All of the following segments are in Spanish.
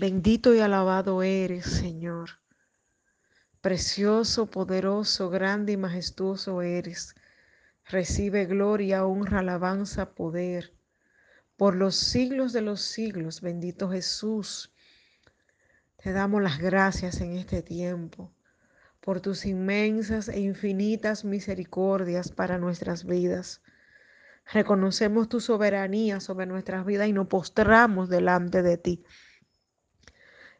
Bendito y alabado eres, Señor. Precioso, poderoso, grande y majestuoso eres. Recibe gloria, honra, alabanza, poder. Por los siglos de los siglos, bendito Jesús. Te damos las gracias en este tiempo por tus inmensas e infinitas misericordias para nuestras vidas. Reconocemos tu soberanía sobre nuestras vidas y nos postramos delante de ti.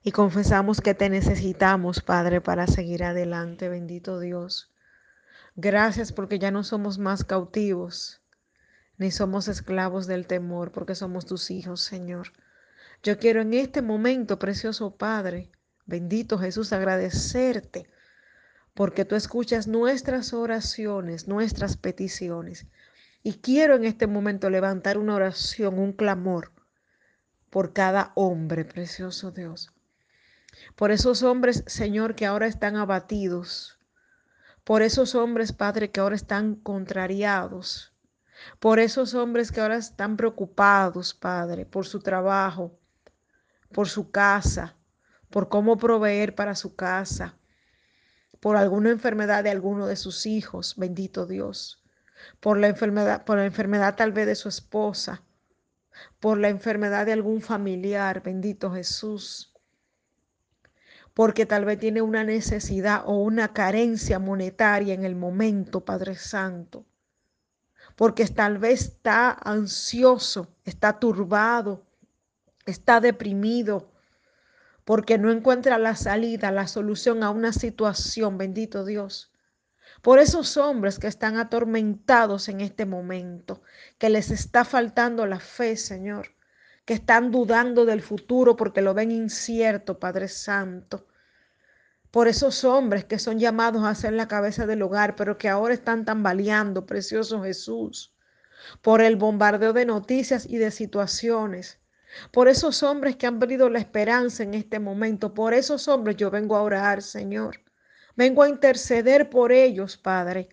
Y confesamos que te necesitamos, Padre, para seguir adelante, bendito Dios. Gracias porque ya no somos más cautivos, ni somos esclavos del temor, porque somos tus hijos, Señor. Yo quiero en este momento, precioso Padre, bendito Jesús, agradecerte, porque tú escuchas nuestras oraciones, nuestras peticiones. Y quiero en este momento levantar una oración, un clamor por cada hombre, precioso Dios por esos hombres, Señor, que ahora están abatidos, por esos hombres, Padre, que ahora están contrariados, por esos hombres que ahora están preocupados, Padre, por su trabajo, por su casa, por cómo proveer para su casa, por alguna enfermedad de alguno de sus hijos, bendito Dios, por la enfermedad, por la enfermedad tal vez de su esposa, por la enfermedad de algún familiar, bendito Jesús porque tal vez tiene una necesidad o una carencia monetaria en el momento, Padre Santo. Porque tal vez está ansioso, está turbado, está deprimido, porque no encuentra la salida, la solución a una situación, bendito Dios. Por esos hombres que están atormentados en este momento, que les está faltando la fe, Señor que están dudando del futuro porque lo ven incierto, Padre Santo. Por esos hombres que son llamados a ser la cabeza del hogar, pero que ahora están tambaleando, precioso Jesús. Por el bombardeo de noticias y de situaciones. Por esos hombres que han perdido la esperanza en este momento. Por esos hombres yo vengo a orar, Señor. Vengo a interceder por ellos, Padre.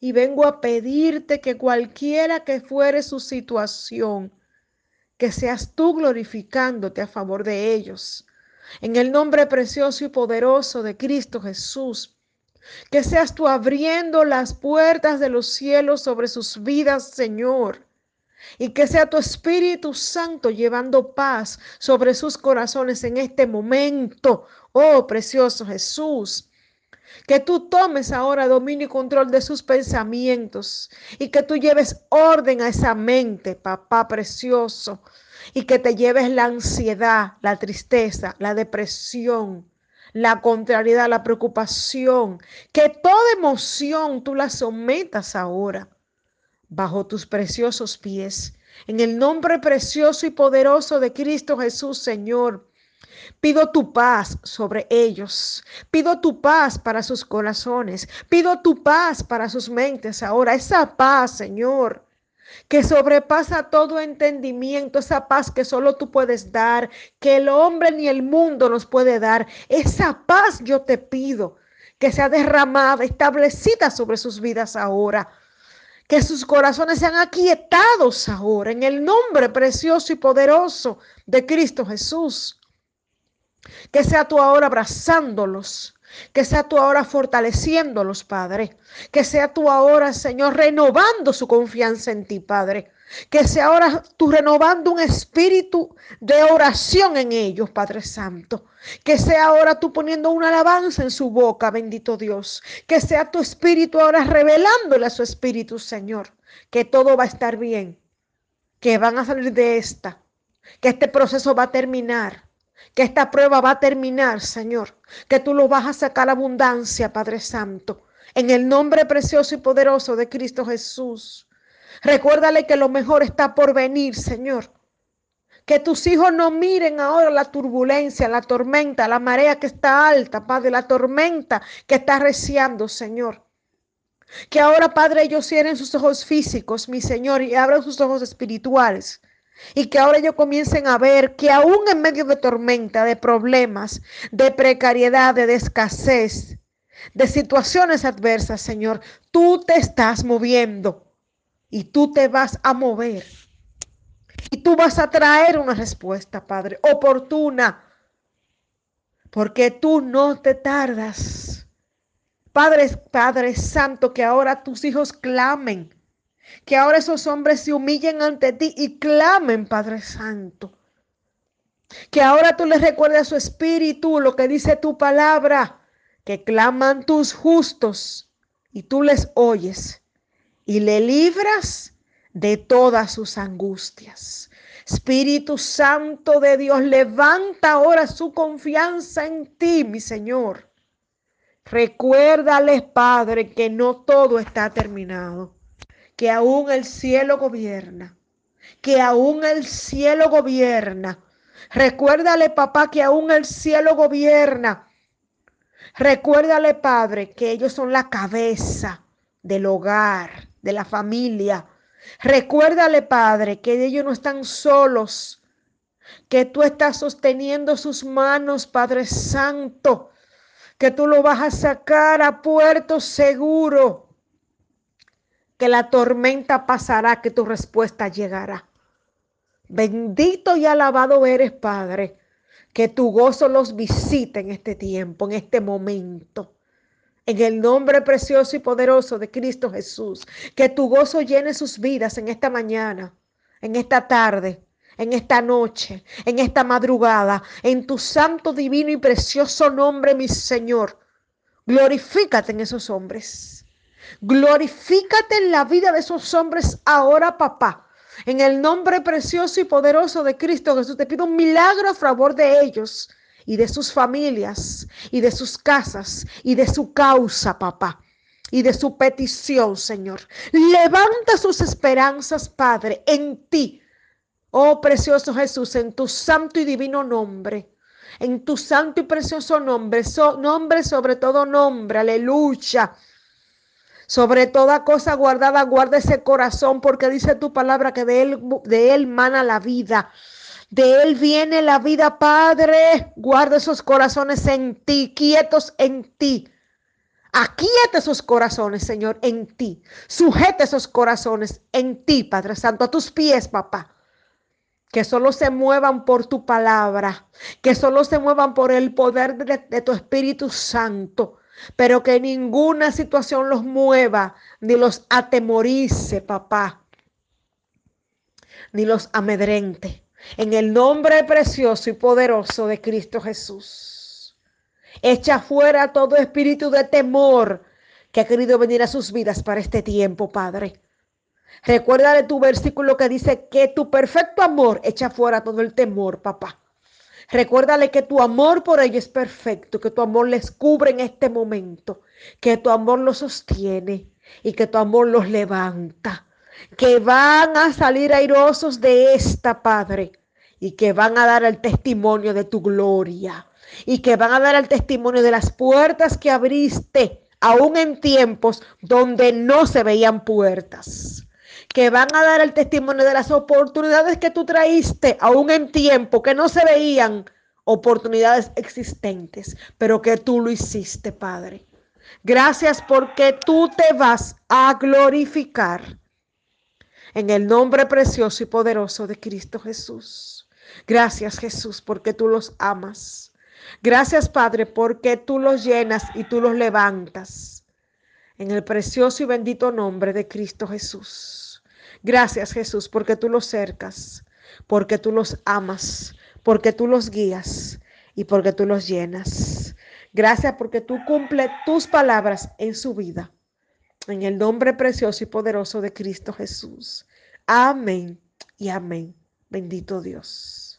Y vengo a pedirte que cualquiera que fuere su situación, que seas tú glorificándote a favor de ellos. En el nombre precioso y poderoso de Cristo Jesús. Que seas tú abriendo las puertas de los cielos sobre sus vidas, Señor. Y que sea tu Espíritu Santo llevando paz sobre sus corazones en este momento. Oh, precioso Jesús. Que tú tomes ahora dominio y control de sus pensamientos y que tú lleves orden a esa mente, papá precioso, y que te lleves la ansiedad, la tristeza, la depresión, la contrariedad, la preocupación, que toda emoción tú la sometas ahora bajo tus preciosos pies. En el nombre precioso y poderoso de Cristo Jesús, Señor. Pido tu paz sobre ellos. Pido tu paz para sus corazones. Pido tu paz para sus mentes ahora. Esa paz, Señor, que sobrepasa todo entendimiento, esa paz que solo tú puedes dar, que el hombre ni el mundo nos puede dar. Esa paz yo te pido que sea derramada, establecida sobre sus vidas ahora. Que sus corazones sean aquietados ahora en el nombre precioso y poderoso de Cristo Jesús. Que sea tú ahora abrazándolos. Que sea tú ahora fortaleciéndolos, Padre. Que sea tú ahora, Señor, renovando su confianza en ti, Padre. Que sea ahora tú renovando un espíritu de oración en ellos, Padre Santo. Que sea ahora tú poniendo una alabanza en su boca, bendito Dios. Que sea tu espíritu ahora revelándole a su espíritu, Señor. Que todo va a estar bien. Que van a salir de esta. Que este proceso va a terminar que esta prueba va a terminar, Señor, que tú lo vas a sacar abundancia, Padre Santo, en el nombre precioso y poderoso de Cristo Jesús. Recuérdale que lo mejor está por venir, Señor. Que tus hijos no miren ahora la turbulencia, la tormenta, la marea que está alta, Padre, la tormenta que está reciando, Señor. Que ahora, Padre, ellos cierren sus ojos físicos, mi Señor, y abran sus ojos espirituales y que ahora ellos comiencen a ver que aún en medio de tormenta, de problemas, de precariedad, de escasez, de situaciones adversas, Señor, tú te estás moviendo y tú te vas a mover. Y tú vas a traer una respuesta, Padre, oportuna, porque tú no te tardas. Padre, Padre Santo, que ahora tus hijos clamen, que ahora esos hombres se humillen ante ti y clamen, Padre Santo. Que ahora tú les recuerdes a su espíritu lo que dice tu palabra, que claman tus justos y tú les oyes y le libras de todas sus angustias. Espíritu Santo de Dios, levanta ahora su confianza en ti, mi Señor. Recuérdales, Padre, que no todo está terminado, que aún el cielo gobierna, que aún el cielo gobierna. Recuérdale, papá, que aún el cielo gobierna. Recuérdale, Padre, que ellos son la cabeza del hogar, de la familia. Recuérdale, Padre, que ellos no están solos, que tú estás sosteniendo sus manos, Padre Santo, que tú lo vas a sacar a puerto seguro, que la tormenta pasará, que tu respuesta llegará. Bendito y alabado eres, Padre, que tu gozo los visite en este tiempo, en este momento. En el nombre precioso y poderoso de Cristo Jesús, que tu gozo llene sus vidas en esta mañana, en esta tarde, en esta noche, en esta madrugada, en tu santo, divino y precioso nombre, mi Señor. Glorifícate en esos hombres. Glorifícate en la vida de esos hombres ahora, papá. En el nombre precioso y poderoso de Cristo Jesús, te pido un milagro a favor de ellos y de sus familias y de sus casas y de su causa, papá, y de su petición, Señor. Levanta sus esperanzas, Padre, en ti. Oh precioso Jesús, en tu santo y divino nombre. En tu santo y precioso nombre, nombre sobre todo nombre, aleluya. Sobre toda cosa guardada, guarda ese corazón, porque dice tu palabra que de él, de él mana la vida. De Él viene la vida, Padre. Guarda esos corazones en ti, quietos en ti. Aquieta esos corazones, Señor, en ti. Sujeta esos corazones en ti, Padre Santo, a tus pies, papá. Que solo se muevan por tu palabra, que solo se muevan por el poder de, de tu Espíritu Santo, pero que ninguna situación los mueva ni los atemorice, papá, ni los amedrente en el nombre precioso y poderoso de Cristo Jesús. Echa fuera todo espíritu de temor que ha querido venir a sus vidas para este tiempo, Padre. Recuérdale tu versículo que dice que tu perfecto amor echa fuera todo el temor, papá. Recuérdale que tu amor por ellos es perfecto, que tu amor les cubre en este momento, que tu amor los sostiene y que tu amor los levanta que van a salir airosos de esta, Padre, y que van a dar el testimonio de tu gloria, y que van a dar el testimonio de las puertas que abriste, aún en tiempos donde no se veían puertas que van a dar el testimonio de las oportunidades que tú traíste, aún en tiempo que no se veían oportunidades existentes, pero que tú lo hiciste, Padre. Gracias porque tú te vas a glorificar en el nombre precioso y poderoso de Cristo Jesús. Gracias Jesús porque tú los amas. Gracias Padre porque tú los llenas y tú los levantas. En el precioso y bendito nombre de Cristo Jesús. Gracias Jesús porque tú los cercas, porque tú los amas, porque tú los guías y porque tú los llenas. Gracias porque tú cumples tus palabras en su vida. En el nombre precioso y poderoso de Cristo Jesús. Amén y amén. Bendito Dios.